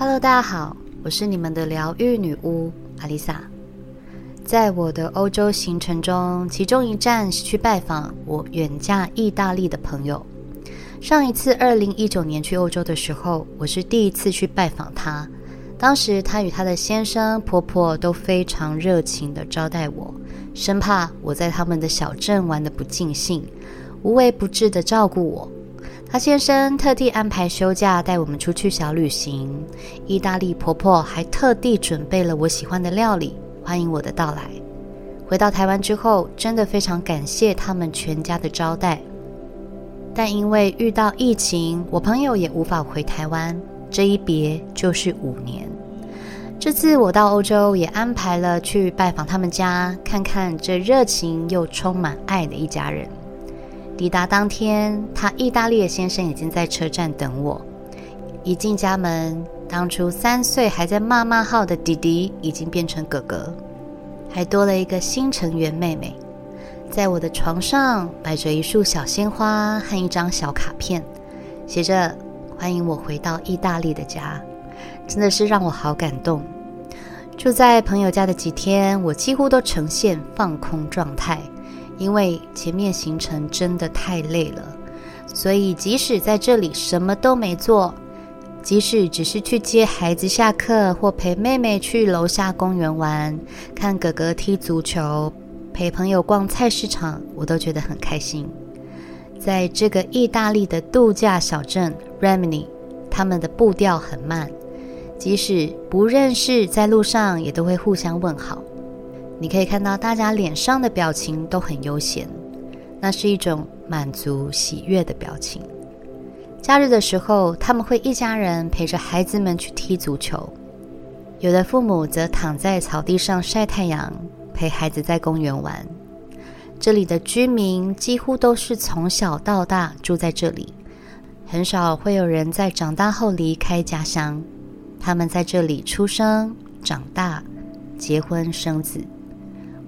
Hello，大家好，我是你们的疗愈女巫阿丽萨。在我的欧洲行程中，其中一站是去拜访我远嫁意大利的朋友。上一次二零一九年去欧洲的时候，我是第一次去拜访她。当时她与她的先生、婆婆都非常热情地招待我，生怕我在他们的小镇玩得不尽兴，无微不至地照顾我。她先生特地安排休假带我们出去小旅行，意大利婆婆还特地准备了我喜欢的料理，欢迎我的到来。回到台湾之后，真的非常感谢他们全家的招待。但因为遇到疫情，我朋友也无法回台湾，这一别就是五年。这次我到欧洲，也安排了去拜访他们家，看看这热情又充满爱的一家人。抵达当天，他意大利的先生已经在车站等我。一进家门，当初三岁还在妈妈号的弟弟已经变成哥哥，还多了一个新成员妹妹。在我的床上摆着一束小鲜花和一张小卡片，写着“欢迎我回到意大利的家”，真的是让我好感动。住在朋友家的几天，我几乎都呈现放空状态。因为前面行程真的太累了，所以即使在这里什么都没做，即使只是去接孩子下课，或陪妹妹去楼下公园玩，看哥哥踢足球，陪朋友逛菜市场，我都觉得很开心。在这个意大利的度假小镇 Remini，他们的步调很慢，即使不认识，在路上也都会互相问好。你可以看到大家脸上的表情都很悠闲，那是一种满足喜悦的表情。假日的时候，他们会一家人陪着孩子们去踢足球，有的父母则躺在草地上晒太阳，陪孩子在公园玩。这里的居民几乎都是从小到大住在这里，很少会有人在长大后离开家乡。他们在这里出生、长大、结婚、生子。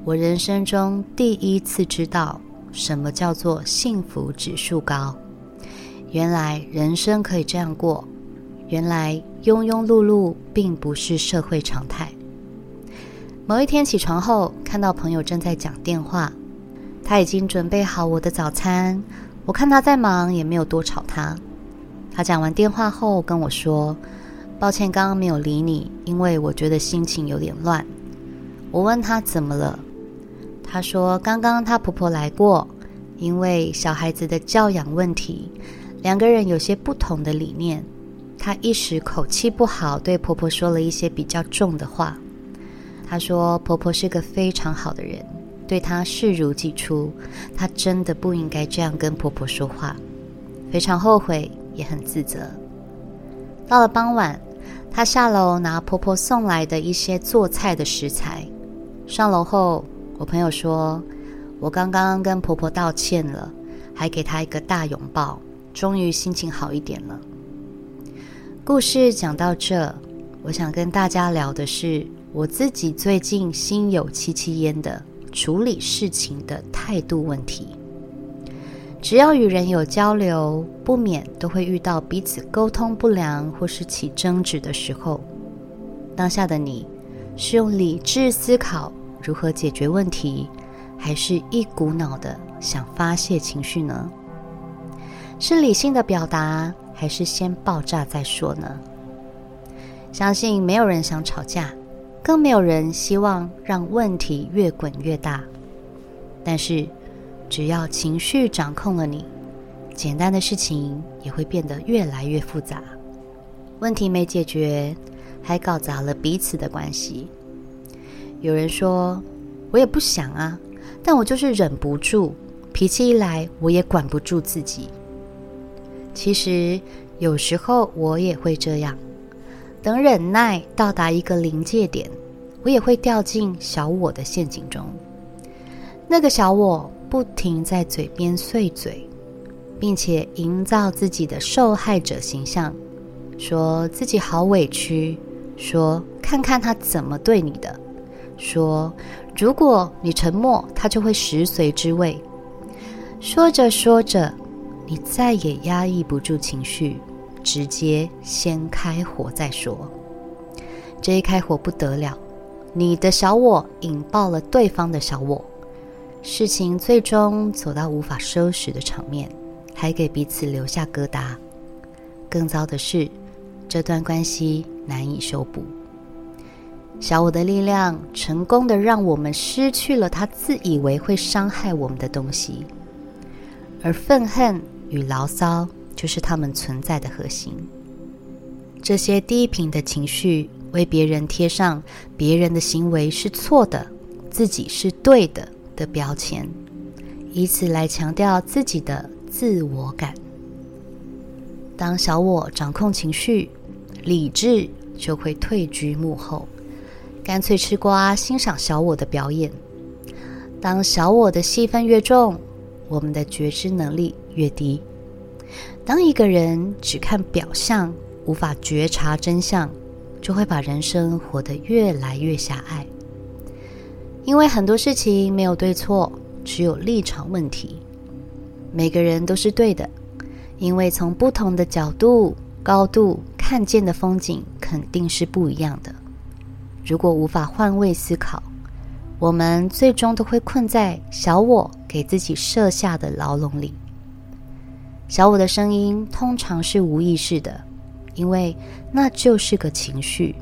我人生中第一次知道什么叫做幸福指数高。原来人生可以这样过，原来庸庸碌碌并不是社会常态。某一天起床后，看到朋友正在讲电话，他已经准备好我的早餐。我看他在忙，也没有多吵他。他讲完电话后跟我说：“抱歉，刚刚没有理你，因为我觉得心情有点乱。”我问他怎么了。她说：“刚刚她婆婆来过，因为小孩子的教养问题，两个人有些不同的理念。她一时口气不好，对婆婆说了一些比较重的话。她说婆婆是个非常好的人，对她视如己出。她真的不应该这样跟婆婆说话，非常后悔，也很自责。到了傍晚，她下楼拿婆婆送来的一些做菜的食材，上楼后。”我朋友说，我刚刚跟婆婆道歉了，还给她一个大拥抱，终于心情好一点了。故事讲到这，我想跟大家聊的是我自己最近心有戚戚焉的处理事情的态度问题。只要与人有交流，不免都会遇到彼此沟通不良或是起争执的时候，当下的你是用理智思考，如何解决问题，还是一股脑的想发泄情绪呢？是理性的表达，还是先爆炸再说呢？相信没有人想吵架，更没有人希望让问题越滚越大。但是，只要情绪掌控了你，简单的事情也会变得越来越复杂。问题没解决，还搞砸了彼此的关系。有人说，我也不想啊，但我就是忍不住，脾气一来，我也管不住自己。其实有时候我也会这样，等忍耐到达一个临界点，我也会掉进小我的陷阱中。那个小我不停在嘴边碎嘴，并且营造自己的受害者形象，说自己好委屈，说看看他怎么对你的。说：“如果你沉默，他就会食髓知味。”说着说着，你再也压抑不住情绪，直接先开火再说。这一开火不得了，你的小我引爆了对方的小我，事情最终走到无法收拾的场面，还给彼此留下疙瘩。更糟的是，这段关系难以修补。小我的力量成功的让我们失去了他自以为会伤害我们的东西，而愤恨与牢骚就是他们存在的核心。这些低频的情绪为别人贴上别人的行为是错的，自己是对的的标签，以此来强调自己的自我感。当小我掌控情绪，理智就会退居幕后。干脆吃瓜，欣赏小我的表演。当小我的戏份越重，我们的觉知能力越低。当一个人只看表象，无法觉察真相，就会把人生活得越来越狭隘。因为很多事情没有对错，只有立场问题。每个人都是对的，因为从不同的角度、高度看见的风景肯定是不一样的。如果无法换位思考，我们最终都会困在小我给自己设下的牢笼里。小我的声音通常是无意识的，因为那就是个情绪。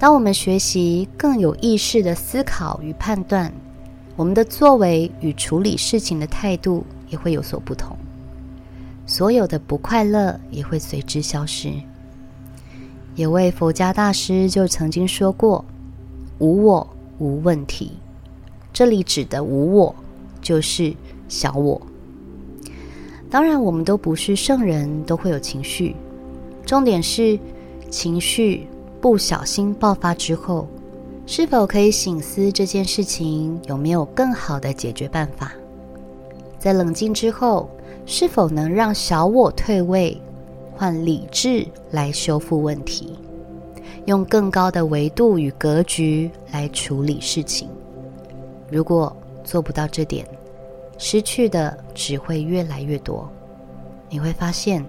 当我们学习更有意识的思考与判断，我们的作为与处理事情的态度也会有所不同，所有的不快乐也会随之消失。有位佛家大师就曾经说过：“无我无问题。”这里指的无我，就是小我。当然，我们都不是圣人，都会有情绪。重点是，情绪不小心爆发之后，是否可以醒思这件事情有没有更好的解决办法？在冷静之后，是否能让小我退位？换理智来修复问题，用更高的维度与格局来处理事情。如果做不到这点，失去的只会越来越多。你会发现，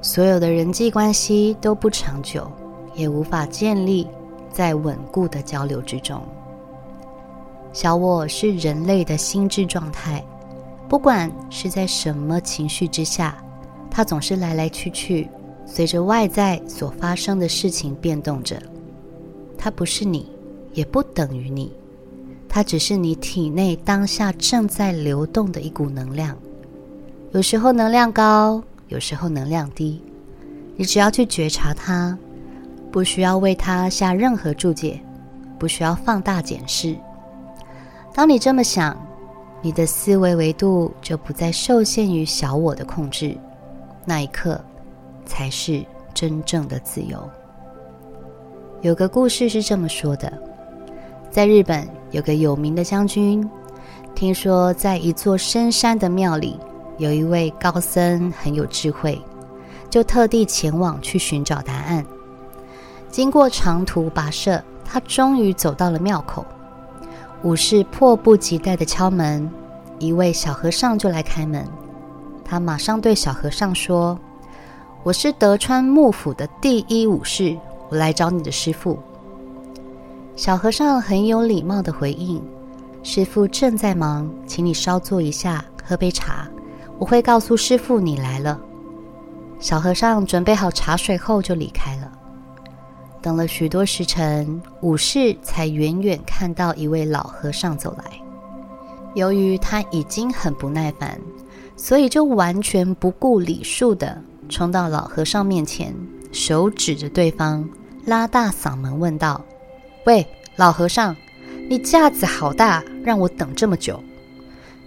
所有的人际关系都不长久，也无法建立在稳固的交流之中。小我是人类的心智状态，不管是在什么情绪之下。它总是来来去去，随着外在所发生的事情变动着。它不是你，也不等于你，它只是你体内当下正在流动的一股能量。有时候能量高，有时候能量低。你只要去觉察它，不需要为它下任何注解，不需要放大检视。当你这么想，你的思维维度就不再受限于小我的控制。那一刻，才是真正的自由。有个故事是这么说的：在日本有个有名的将军，听说在一座深山的庙里，有一位高僧很有智慧，就特地前往去寻找答案。经过长途跋涉，他终于走到了庙口。武士迫不及待地敲门，一位小和尚就来开门。他马上对小和尚说：“我是德川幕府的第一武士，我来找你的师傅。”小和尚很有礼貌地回应：“师傅正在忙，请你稍坐一下，喝杯茶，我会告诉师傅你来了。”小和尚准备好茶水后就离开了。等了许多时辰，武士才远远看到一位老和尚走来。由于他已经很不耐烦。所以就完全不顾礼数的冲到老和尚面前，手指着对方，拉大嗓门问道：“喂，老和尚，你架子好大，让我等这么久。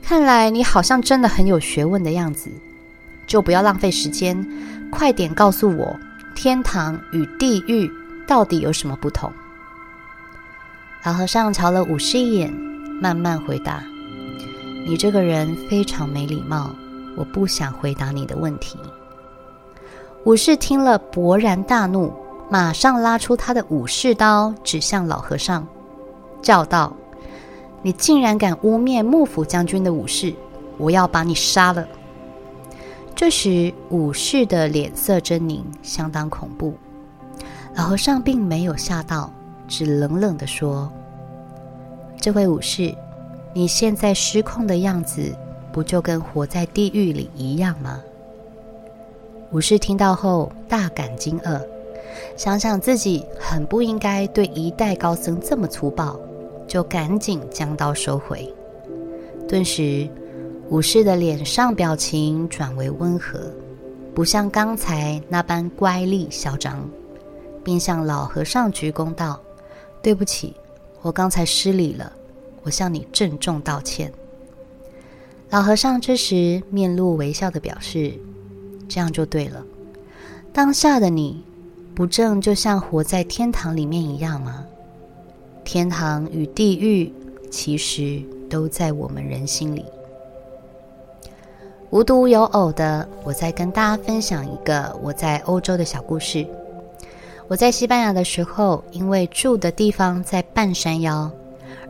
看来你好像真的很有学问的样子，就不要浪费时间，快点告诉我，天堂与地狱到底有什么不同？”老和尚瞧了武士一眼，慢慢回答：“你这个人非常没礼貌。”我不想回答你的问题。武士听了，勃然大怒，马上拉出他的武士刀，指向老和尚，叫道：“你竟然敢污蔑幕府将军的武士，我要把你杀了！”这时，武士的脸色狰狞，相当恐怖。老和尚并没有吓到，只冷冷地说：“这位武士，你现在失控的样子，不就跟活在地狱里一样吗？”武士听到后大感惊愕，想想自己很不应该对一代高僧这么粗暴，就赶紧将刀收回。顿时，武士的脸上表情转为温和，不像刚才那般乖戾嚣张，并向老和尚鞠躬道：“对不起，我刚才失礼了，我向你郑重道歉。”老和尚这时面露微笑地表示。这样就对了。当下的你，不正就像活在天堂里面一样吗？天堂与地狱其实都在我们人心里。无独有偶的，我再跟大家分享一个我在欧洲的小故事。我在西班牙的时候，因为住的地方在半山腰，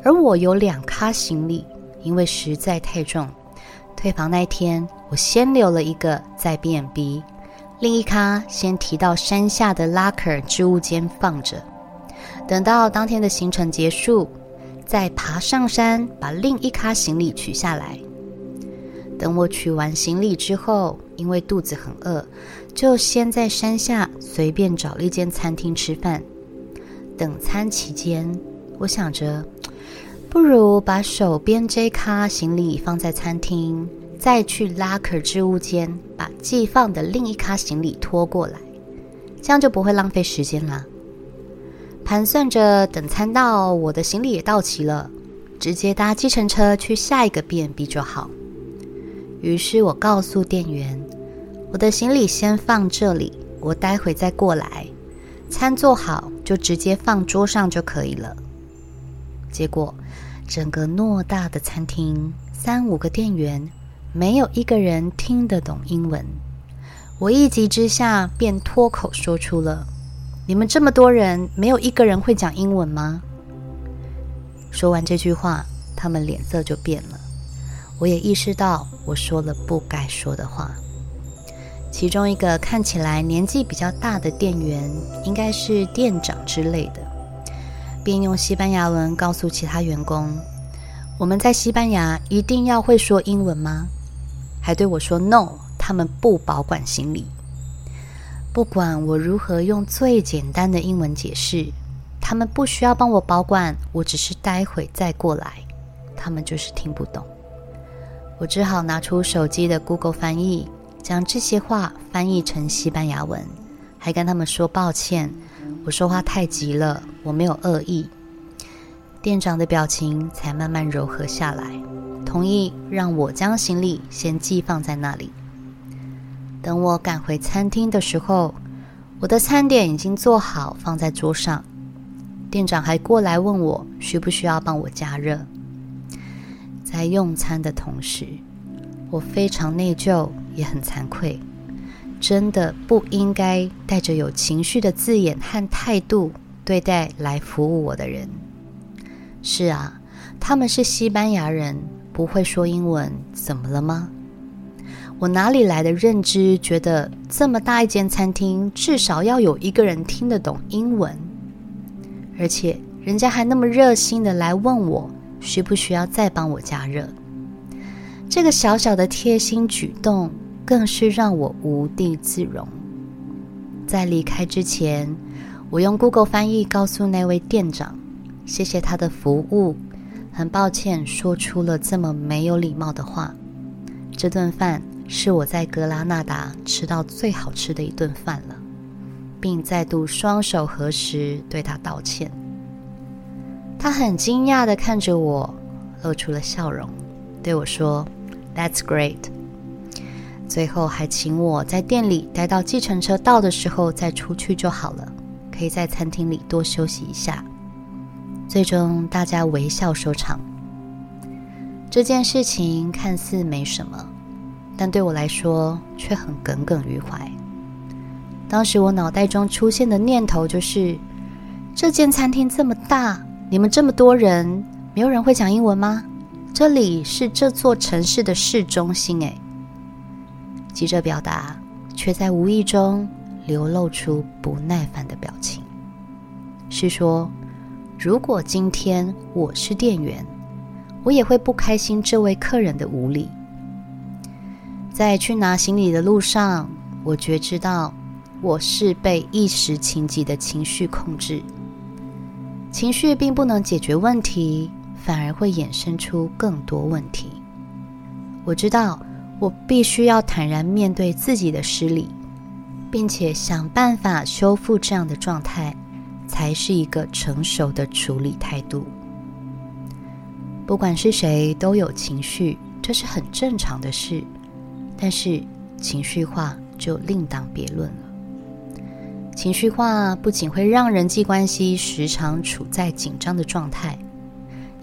而我有两咖行李，因为实在太重。退房那天，我先留了一个在 B&B，另一咖先提到山下的拉克尔置物间放着。等到当天的行程结束，再爬上山把另一咖行李取下来。等我取完行李之后，因为肚子很饿，就先在山下随便找了一间餐厅吃饭。等餐期间，我想着。不如把手边这咖行李放在餐厅，再去拉克置物间把寄放的另一咖行李拖过来，这样就不会浪费时间啦。盘算着等餐到，我的行李也到齐了，直接搭计程车去下一个 B&B 就好。于是我告诉店员，我的行李先放这里，我待会再过来，餐做好就直接放桌上就可以了。结果，整个偌大的餐厅，三五个店员，没有一个人听得懂英文。我一急之下便脱口说出了：“你们这么多人，没有一个人会讲英文吗？”说完这句话，他们脸色就变了。我也意识到我说了不该说的话。其中一个看起来年纪比较大的店员，应该是店长之类的。便用西班牙文告诉其他员工：“我们在西班牙一定要会说英文吗？”还对我说：“No，他们不保管行李。”不管我如何用最简单的英文解释，他们不需要帮我保管，我只是待会再过来，他们就是听不懂。我只好拿出手机的 Google 翻译，将这些话翻译成西班牙文，还跟他们说抱歉。我说话太急了，我没有恶意。店长的表情才慢慢柔和下来，同意让我将行李先寄放在那里。等我赶回餐厅的时候，我的餐点已经做好放在桌上。店长还过来问我需不需要帮我加热。在用餐的同时，我非常内疚，也很惭愧。真的不应该带着有情绪的字眼和态度对待来服务我的人。是啊，他们是西班牙人，不会说英文，怎么了吗？我哪里来的认知，觉得这么大一间餐厅至少要有一个人听得懂英文，而且人家还那么热心的来问我需不需要再帮我加热。这个小小的贴心举动。更是让我无地自容。在离开之前，我用 Google 翻译告诉那位店长：“谢谢他的服务，很抱歉说出了这么没有礼貌的话。这顿饭是我在格拉纳达吃到最好吃的一顿饭了。”并再度双手合十对他道歉。他很惊讶地看着我，露出了笑容，对我说：“That's great。”最后还请我在店里待到计程车到的时候再出去就好了，可以在餐厅里多休息一下。最终大家微笑收场。这件事情看似没什么，但对我来说却很耿耿于怀。当时我脑袋中出现的念头就是：这间餐厅这么大，你们这么多人，没有人会讲英文吗？这里是这座城市的市中心，诶。急着表达，却在无意中流露出不耐烦的表情。是说，如果今天我是店员，我也会不开心这位客人的无礼。在去拿行李的路上，我觉知到我是被一时情急的情绪控制。情绪并不能解决问题，反而会衍生出更多问题。我知道我必须要坦然面对自己的失礼，并且想办法修复这样的状态，才是一个成熟的处理态度。不管是谁都有情绪，这是很正常的事，但是情绪化就另当别论了。情绪化不仅会让人际关系时常处在紧张的状态，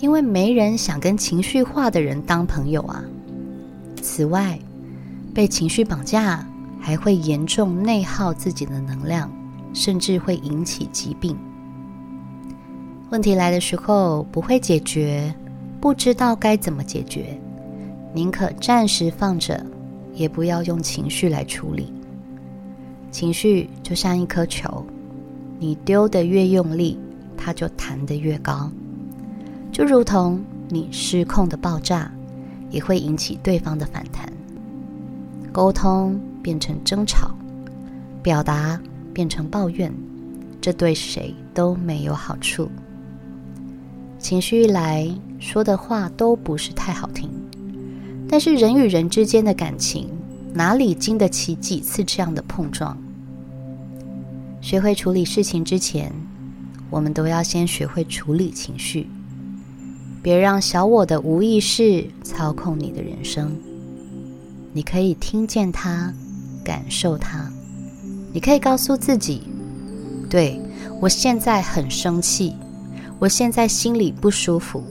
因为没人想跟情绪化的人当朋友啊。此外，被情绪绑架还会严重内耗自己的能量，甚至会引起疾病。问题来的时候不会解决，不知道该怎么解决，宁可暂时放着，也不要用情绪来处理。情绪就像一颗球，你丢得越用力，它就弹得越高。就如同你失控的爆炸，也会引起对方的反弹。沟通变成争吵，表达变成抱怨，这对谁都没有好处。情绪一来，说的话都不是太好听。但是人与人之间的感情，哪里经得起几次这样的碰撞？学会处理事情之前，我们都要先学会处理情绪。别让小我的无意识操控你的人生。你可以听见它，感受它。你可以告诉自己：“对，我现在很生气，我现在心里不舒服。”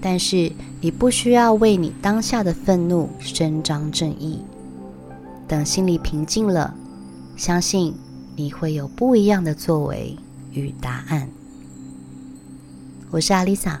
但是你不需要为你当下的愤怒伸张正义。等心里平静了，相信你会有不一样的作为与答案。我是阿丽萨，